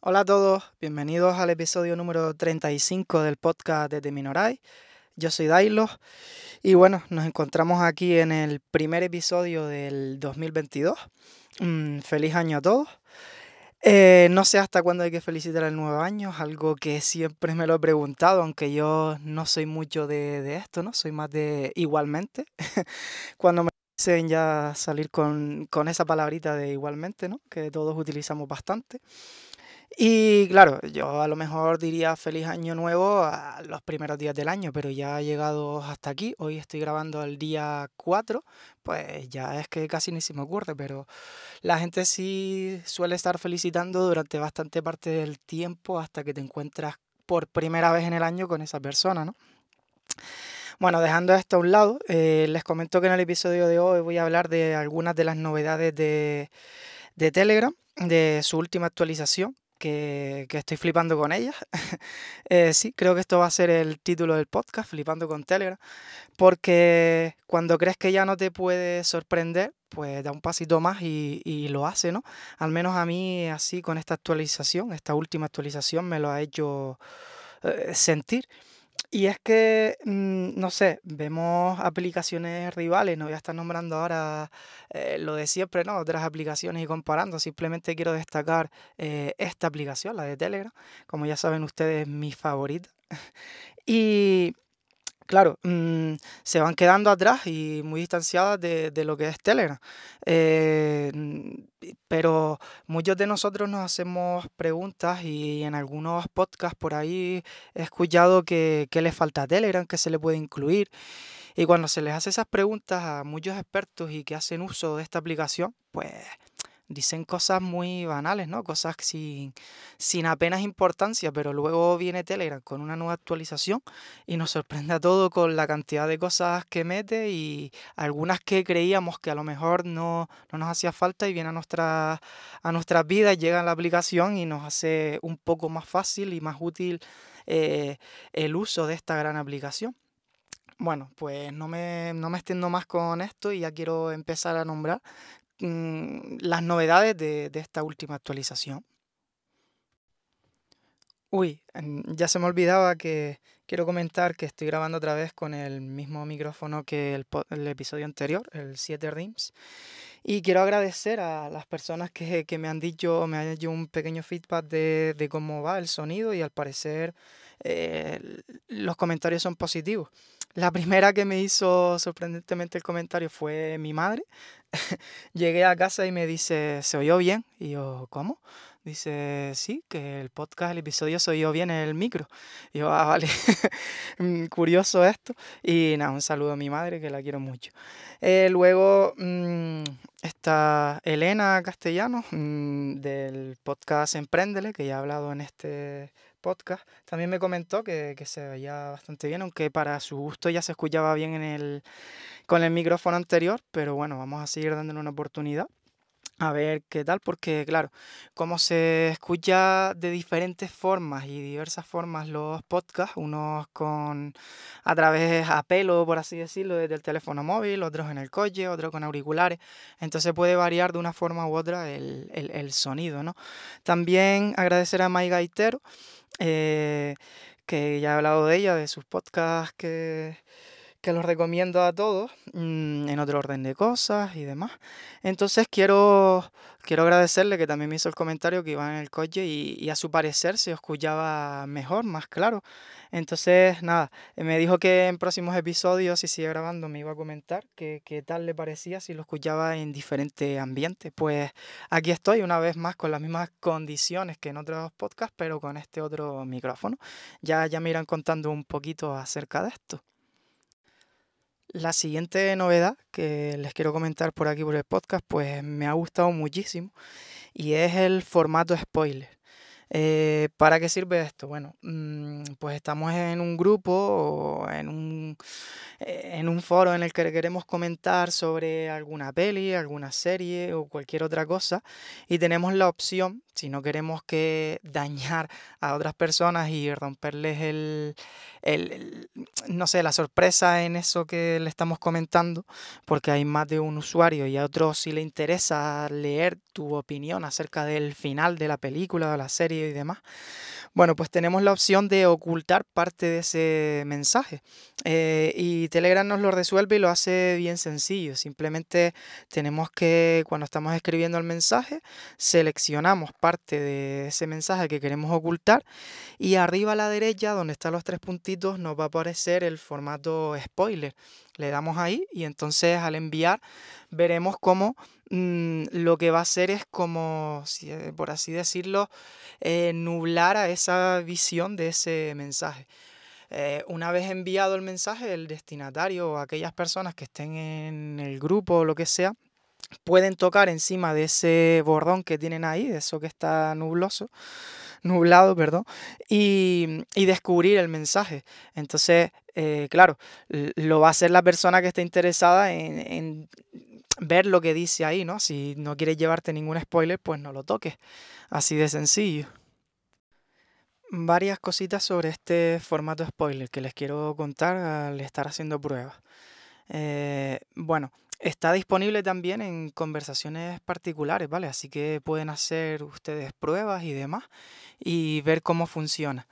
Hola a todos, bienvenidos al episodio número 35 del podcast de Minoray. Yo soy Dailo y bueno, nos encontramos aquí en el primer episodio del 2022. Mm, feliz año a todos. Eh, no sé hasta cuándo hay que felicitar el nuevo año, algo que siempre me lo he preguntado, aunque yo no soy mucho de, esto, ¿no? Soy más de igualmente. Cuando me dicen ya salir con, con esa palabrita de igualmente, ¿no? Que todos utilizamos bastante. Y claro, yo a lo mejor diría feliz año nuevo a los primeros días del año, pero ya ha llegado hasta aquí. Hoy estoy grabando el día 4, pues ya es que casi ni se me ocurre, pero la gente sí suele estar felicitando durante bastante parte del tiempo hasta que te encuentras por primera vez en el año con esa persona, ¿no? Bueno, dejando esto a un lado, eh, les comento que en el episodio de hoy voy a hablar de algunas de las novedades de, de Telegram, de su última actualización, que, estoy flipando con ellas. Eh, sí, creo que esto va a ser el título del podcast, Flipando con Telegram, porque cuando crees que ya no te puede sorprender, pues da un pasito más y, lo hace, ¿no? Al menos a mí así con esta actualización, esta última actualización me lo ha hecho eh, sentir. Y es que, mm, no sé, vemos aplicaciones rivales, no voy a estar nombrando ahora eh, lo de siempre, ¿no? Otras aplicaciones y comparando, simplemente quiero destacar eh, esta aplicación, la de Telegram, como ya saben ustedes, mi favorita. Y claro, mm, se van quedando atrás y muy distanciadas de, lo que es Telegram. Eh, pero muchos de nosotros nos hacemos preguntas y en algunos podcasts por ahí he escuchado que, que le falta a Telegram, que se le puede incluir. Y cuando se les hace esas preguntas a muchos expertos y que hacen uso de esta aplicación, pues dicen cosas muy banales, ¿no? Cosas sin, sin apenas importancia, pero luego viene Telegram con una nueva actualización y nos sorprende a todo con la cantidad de cosas que mete y algunas que creíamos que a lo mejor no, nos hacía falta y vienen a, nuestra, a nuestras vidas, llega a la aplicación y nos hace un poco más fácil y más útil eh, el uso de esta gran aplicación. Bueno, pues no me, no me extiendo más con esto y ya quiero empezar a nombrar Mm, las novedades de, esta última actualización. Uy, ya se me olvidaba que quiero comentar que estoy grabando otra vez con el mismo micrófono que el, episodio anterior, el 7 RIMS. Y quiero agradecer a las personas que, me han dicho, me han hecho un pequeño feedback de, cómo va el sonido y al parecer eh, los comentarios son positivos. La primera que me hizo sorprendentemente el comentario fue mi madre. Llegué a casa y me dice, ¿se oyó bien? Y yo, ¿cómo? Dice, sí, que el podcast, el episodio se oyó bien en el micro. Y yo, ah, vale, mm, curioso esto. Y nada, un saludo a mi madre, que la quiero mucho. Eh, luego mm, está Elena Castellano, mm, del podcast Emprendele, que ya ha hablado en este podcast, también me comentó que, se veía bastante bien, aunque para su gusto ya se escuchaba bien en el, con el micrófono anterior, pero bueno, vamos a seguir dándole una oportunidad. A ver qué tal, porque claro, como se escucha de diferentes formas y diversas formas los podcasts, unos con a través a pelo, por así decirlo, desde el teléfono móvil, otros en el coche, otros con auriculares, entonces puede variar de una forma u otra el, el sonido, ¿no? También agradecer a Mai Gaitero, eh, que ya he hablado de ella, de sus podcasts que, que los recomiendo a todos mm, en otro orden de cosas y demás. Entonces quiero, quiero agradecerle que también me hizo el comentario que iba en el coche y, a su parecer se escuchaba mejor, más claro. Entonces, nada, me dijo que en próximos episodios, si sigue grabando, me iba a comentar qué tal le parecía si lo escuchaba en diferentes ambientes. Pues aquí estoy una vez más con las mismas condiciones que en otros podcasts, pero con este otro micrófono. Ya, ya me irán contando un poquito acerca de esto. La siguiente novedad que les quiero comentar por aquí por el podcast, pues me ha gustado muchísimo y es el formato spoiler. Eh, ¿Para qué sirve esto? Bueno, mm, pues estamos en un grupo o en un, eh, en un foro en el que queremos comentar sobre alguna peli, alguna serie o cualquier otra cosa y tenemos la opción, si no queremos que dañar a otras personas y romperles el, el, no sé, la sorpresa en eso que le estamos comentando, porque hay más de un usuario y a otro si le interesa leer tu opinión acerca del final de la película o la serie y demás, bueno, pues tenemos la opción de ocultar parte de ese mensaje. Eh, y Telegram nos lo resuelve y lo hace bien sencillo. Simplemente tenemos que, cuando estamos escribiendo el mensaje, seleccionamos parte de ese mensaje que queremos ocultar y arriba a la derecha, donde están los tres puntitos, nos va a aparecer el formato spoiler. Le damos ahí y entonces al enviar veremos cómo mm, lo que va a hacer es como, eh, por así decirlo, eh, nublar a esa visión de ese mensaje. Eh, una vez enviado el mensaje, el destinatario o aquellas personas que estén en el grupo o lo que sea, pueden tocar encima de ese bordón que tienen ahí, de eso que está nubloso, nublado, perdón, y, descubrir el mensaje. Entonces, claro, lo va a hacer la persona que esté interesada en, ver lo que dice ahí, ¿no? Si no quieres llevarte ningún spoiler, pues no lo toques. Así de sencillo. Varias cositas sobre este formato spoiler que les quiero contar al estar haciendo pruebas. Eh, bueno, Está disponible también en conversaciones particulares, ¿vale? Así que pueden hacer ustedes pruebas y demás y ver cómo funciona.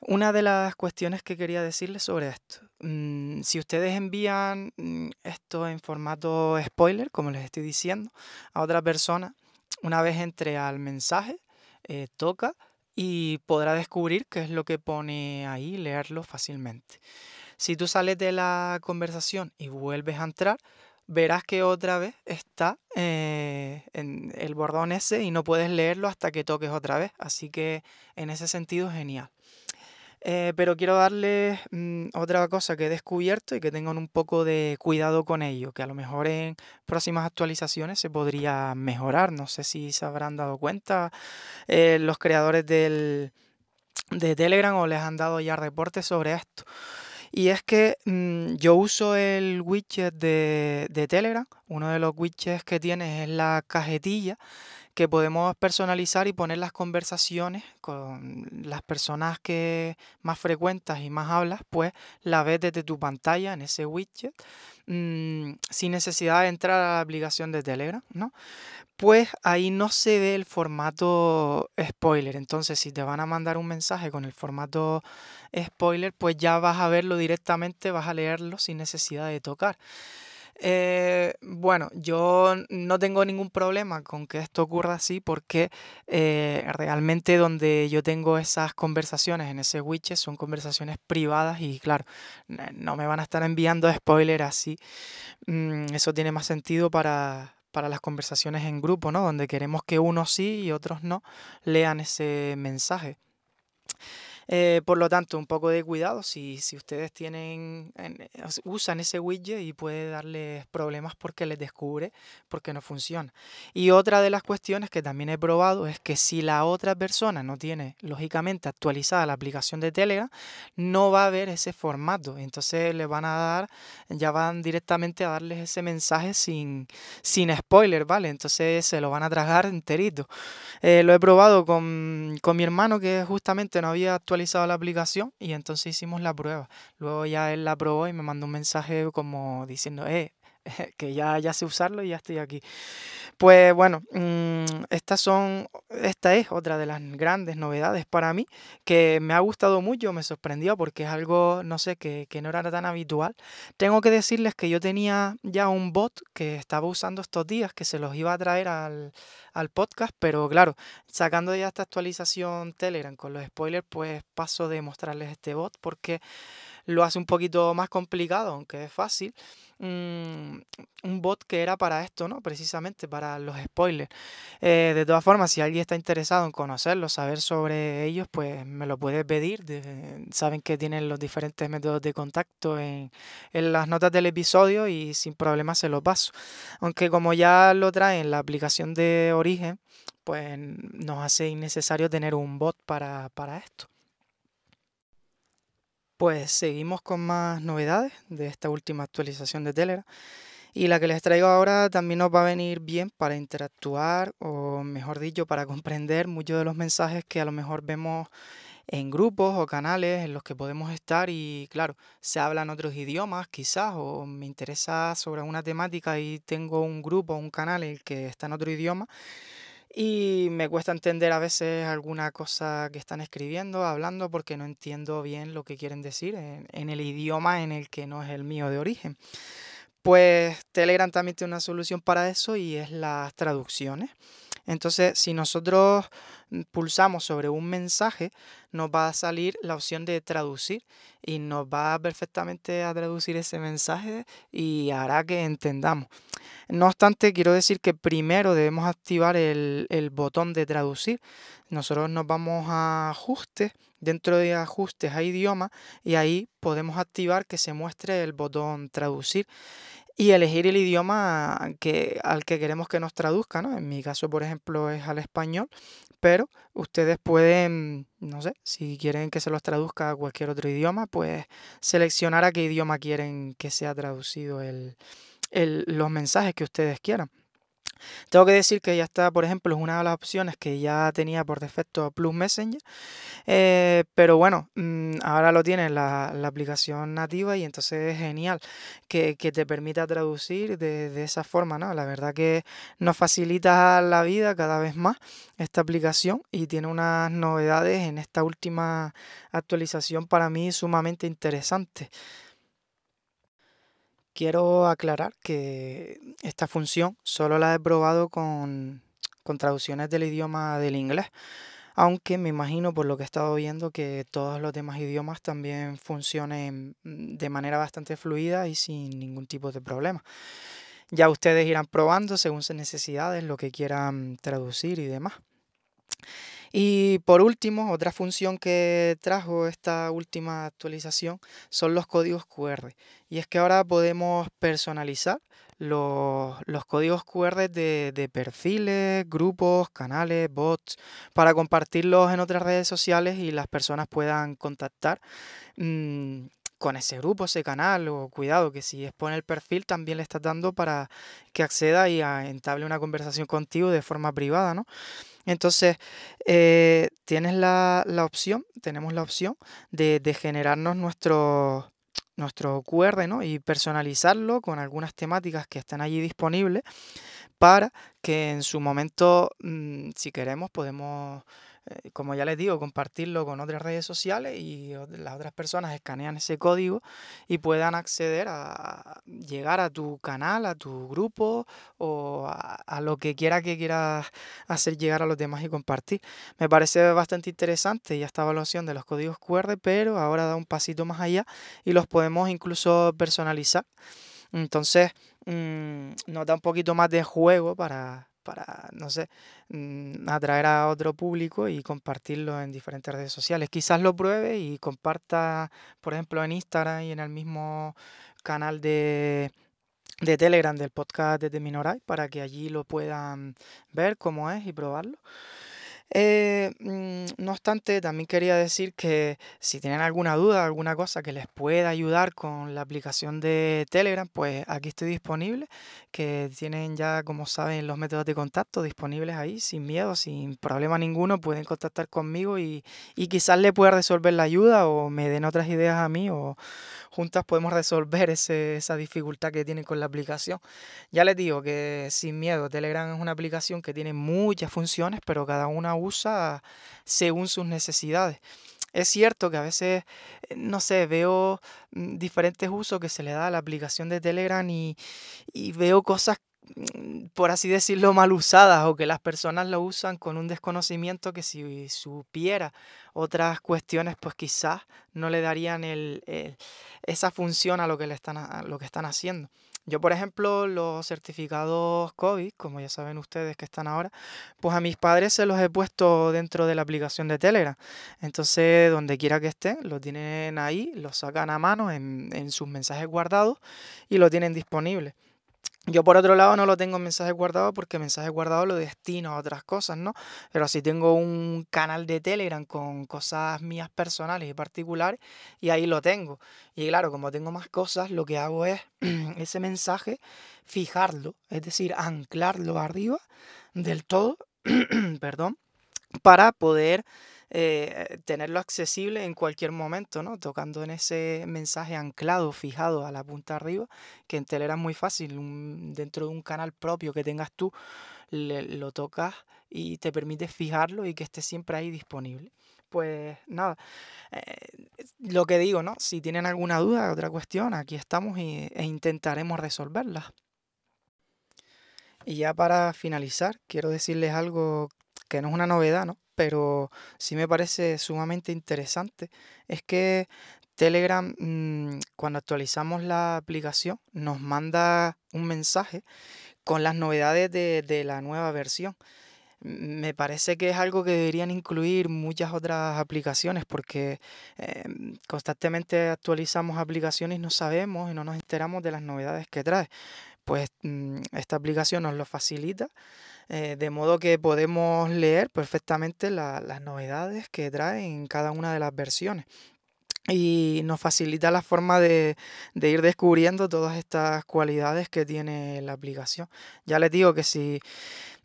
Una de las cuestiones que quería decirles sobre esto, si ustedes envían mm, esto en formato spoiler, como les estoy diciendo, a otra persona, una vez entre al mensaje, eh, toca y podrá descubrir qué es lo que pone ahí, leerlo fácilmente. Si tú sales de la conversación y vuelves a entrar, verás que otra vez está eh, en el bordón ese y no puedes leerlo hasta que toques otra vez. Así que en ese sentido genial. Eh, pero quiero darles mm, otra cosa que he descubierto y que tengan un poco de cuidado con ello, que a lo mejor en próximas actualizaciones se podría mejorar. No sé si se habrán dado cuenta eh, los creadores del, de Telegram o les han dado ya reportes sobre esto. Y es que mm, yo uso el widget de, de Telegram. Uno de los widgets que tiene es la cajetilla que podemos personalizar y poner las conversaciones con las personas que más frecuentas y más hablas, pues la ves desde tu pantalla en ese widget, mm, sin necesidad de entrar a la aplicación de Telegram, ¿no? Pues ahí no se ve el formato spoiler. Entonces, si te van a mandar un mensaje con el formato spoiler, pues ya vas a verlo directamente, vas a leerlo sin necesidad de tocar. Eh, bueno, yo no tengo ningún problema con que esto ocurra así porque eh, realmente donde yo tengo esas conversaciones en ese widget son conversaciones privadas y claro, no me van a estar enviando spoilers así. Mm, eso tiene más sentido para, para las conversaciones en grupo, ¿no? Donde queremos que unos sí y otros no lean ese mensaje. Eh, por lo tanto, un poco de cuidado si, si ustedes tienen, eh, usan ese widget y puede darles problemas porque les descubre porque no funciona. Y otra de las cuestiones que también he probado es que si la otra persona no tiene, lógicamente, actualizada la aplicación de Telegram, no va a ver ese formato. Entonces le van a dar, ya van directamente a darles ese mensaje sin, sin spoiler, ¿vale? Entonces se lo van a tragar enterito. Eh, lo he probado con, con mi hermano que justamente no había actualizado la aplicación y entonces hicimos la prueba. Luego ya él la probó y me mandó un mensaje como diciendo, eh, que ya, ya sé usarlo y ya estoy aquí. Pues bueno, mm, estas son, esta es otra de las grandes novedades para mí que me ha gustado mucho, me sorprendió porque es algo, no sé, que, que no era tan habitual. Tengo que decirles que yo tenía ya un bot que estaba usando estos días, que se los iba a traer al, al podcast, pero claro, sacando ya esta actualización Telegram con los spoilers, pues paso de mostrarles este bot porque lo hace un poquito más complicado, aunque es fácil. Mm, un bot que era para esto, ¿no? Precisamente para los spoilers. Eh, de todas formas, si alguien está interesado en conocerlos, saber sobre ellos, pues me lo puede pedir. saben que tienen los diferentes métodos de contacto en, en las notas del episodio y sin problema se lo paso. Aunque como ya lo trae en la aplicación de origen, pues nos hace innecesario tener un bot para, para esto. Pues seguimos con más novedades de esta última actualización de Telegram. Y la que les traigo ahora también nos va a venir bien para interactuar o mejor dicho, para comprender muchos de los mensajes que a lo mejor vemos en grupos o canales en los que podemos estar y claro, se hablan otros idiomas quizás o me interesa sobre una temática y tengo un grupo o un canal en el que está en otro idioma y me cuesta entender a veces alguna cosa que están escribiendo, hablando, porque no entiendo bien lo que quieren decir en, el idioma en el que no es el mío de origen. Pues Telegram también tiene una solución para eso y es las traducciones. Entonces, si nosotros pulsamos sobre un mensaje, nos va a salir la opción de traducir y nos va perfectamente a traducir ese mensaje y hará que entendamos. No obstante, quiero decir que primero debemos activar el, el botón de traducir. Nosotros nos vamos a ajustes, dentro de ajustes a idioma y ahí podemos activar que se muestre el botón traducir y elegir el idioma que, al que queremos que nos traduzca, ¿no? En mi caso, por ejemplo, es al español, pero ustedes pueden, no sé, si quieren que se los traduzca a cualquier otro idioma, pues seleccionar a qué idioma quieren que sea traducido el, los mensajes que ustedes quieran. Tengo que decir que ya está, por ejemplo, es una de las opciones que ya tenía por defecto Plus Messenger, eh, pero bueno, mm, ahora lo tiene la, aplicación nativa y entonces es genial que, te permita traducir de, de, esa forma, ¿no? La verdad que nos facilita la vida cada vez más esta aplicación y tiene unas novedades en esta última actualización para mí sumamente interesantes. Quiero aclarar que esta función solo la he probado con, traducciones del idioma del inglés, aunque me imagino por lo que he estado viendo que todos los demás idiomas también funcionen de manera bastante fluida y sin ningún tipo de problema. Ya ustedes irán probando según sus necesidades lo que quieran traducir y demás. Y por último, otra función que trajo esta última actualización son los códigos QR. Y es que ahora podemos personalizar los, códigos QR de, perfiles, grupos, canales, bots, para compartirlos en otras redes sociales y las personas puedan contactar. Mm, con ese grupo, ese canal, o cuidado, que si expone el perfil también le estás dando para que acceda y entable una conversación contigo de forma privada, ¿no? Entonces, eh, tienes la, opción, tenemos la opción de, generarnos nuestro, nuestro QR y personalizarlo con algunas temáticas que están allí disponibles para que en su momento, mm, si queremos, podemos como ya les digo, compartirlo con otras redes sociales y las otras personas escanean ese código y puedan acceder a llegar a tu canal, a tu grupo o a, lo que quiera que quieras hacer llegar a los demás y compartir. Me parece bastante interesante ya esta evaluación de los códigos QR, pero ahora da un pasito más allá y los podemos incluso personalizar. Entonces, mm, nos da un poquito más de juego para, para, no sé, mm, atraer a otro público y compartirlo en diferentes redes sociales. Quizás lo pruebe y comparta, por ejemplo, en Instagram y en el mismo canal de, de Telegram del podcast de Minoray para que allí lo puedan ver cómo es y probarlo. Eh, mm, no obstante, también quería decir que si tienen alguna duda, alguna cosa que les pueda ayudar con la aplicación de Telegram, pues aquí estoy disponible, que tienen ya, como saben, los métodos de contacto disponibles ahí, sin miedo, sin problema ninguno, pueden contactar conmigo y, y quizás le pueda resolver la ayuda o me den otras ideas a mí o juntas podemos resolver esa dificultad que tienen con la aplicación. Ya les digo que sin miedo, Telegram es una aplicación que tiene muchas funciones, pero cada una usa según sus necesidades. Es cierto que a veces, eh, no sé, veo mm, diferentes usos que se le da a la aplicación de Telegram y, veo cosas mm, por así decirlo, mal usadas o que las personas lo usan con un desconocimiento que si supiera otras cuestiones, pues quizás no le darían esa función a lo que, le están, a lo que están haciendo. Yo, por ejemplo, los certificados COVID, como ya saben ustedes que están ahora, pues a mis padres se los he puesto dentro de la aplicación de Telegram. Entonces, donde quiera que estén, lo tienen ahí, lo sacan a mano en, en sus mensajes guardados y lo tienen disponible. Yo por otro lado no lo tengo en mensajes guardados porque mensajes guardados lo destino a otras cosas, ¿no? Pero sí tengo un canal de Telegram con cosas mías personales y particulares y ahí lo tengo. Y claro, como tengo más cosas, lo que hago es ese mensaje fijarlo, es decir, anclarlo arriba del todo, perdón, para poder eh, tenerlo accesible en cualquier momento, ¿no? Tocando en ese mensaje anclado, fijado a la punta arriba, que en Telegram es muy fácil, dentro de un canal propio que tengas tú, lo tocas y te permite fijarlo y que esté siempre ahí disponible. Pues nada, eh, lo que digo, ¿no? Si tienen alguna duda, otra cuestión, aquí estamos e intentaremos resolverla. Y ya para finalizar, quiero decirles algo que no es una novedad, ¿no? Pero sí me parece sumamente interesante. Es que Telegram, mm, cuando actualizamos la aplicación, nos manda un mensaje con las novedades de, la nueva versión. Me parece que es algo que deberían incluir muchas otras aplicaciones porque em, constantemente actualizamos aplicaciones y no sabemos y no nos enteramos de las novedades que trae. Pues mm, esta aplicación nos lo facilita eh, de modo que podemos leer perfectamente las novedades que trae en cada una de las versiones. Y nos facilita la forma de, de, ir descubriendo todas estas cualidades que tiene la aplicación. Ya les digo que si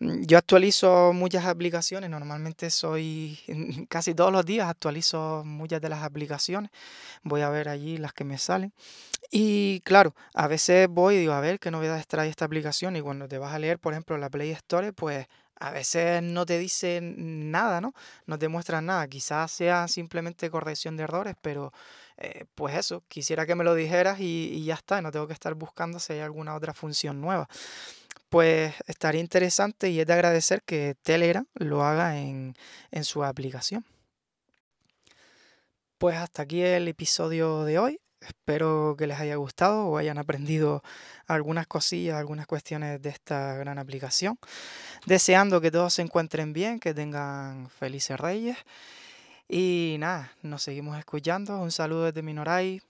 Mm, yo actualizo muchas aplicaciones, normalmente soy casi todos los días actualizo muchas de las aplicaciones, voy a ver allí las que me salen. Y claro, a veces voy y digo, a ver qué novedades trae esta aplicación y cuando te vas a leer, por ejemplo, la Play Store, pues a veces no te dice nada, ¿no? No te muestran nada, quizás sea simplemente corrección de errores, pero eh, pues eso, quisiera que me lo dijeras y, y ya está, no tengo que estar buscando si hay alguna otra función nueva pues estaría interesante y es de agradecer que Telegram lo haga en, su aplicación. Pues hasta aquí el episodio de hoy. Espero que les haya gustado o hayan aprendido algunas cosillas, algunas cuestiones de esta gran aplicación. Deseando que todos se encuentren bien, que tengan felices reyes. Y nada, nos seguimos escuchando. Un saludo desde Minoray.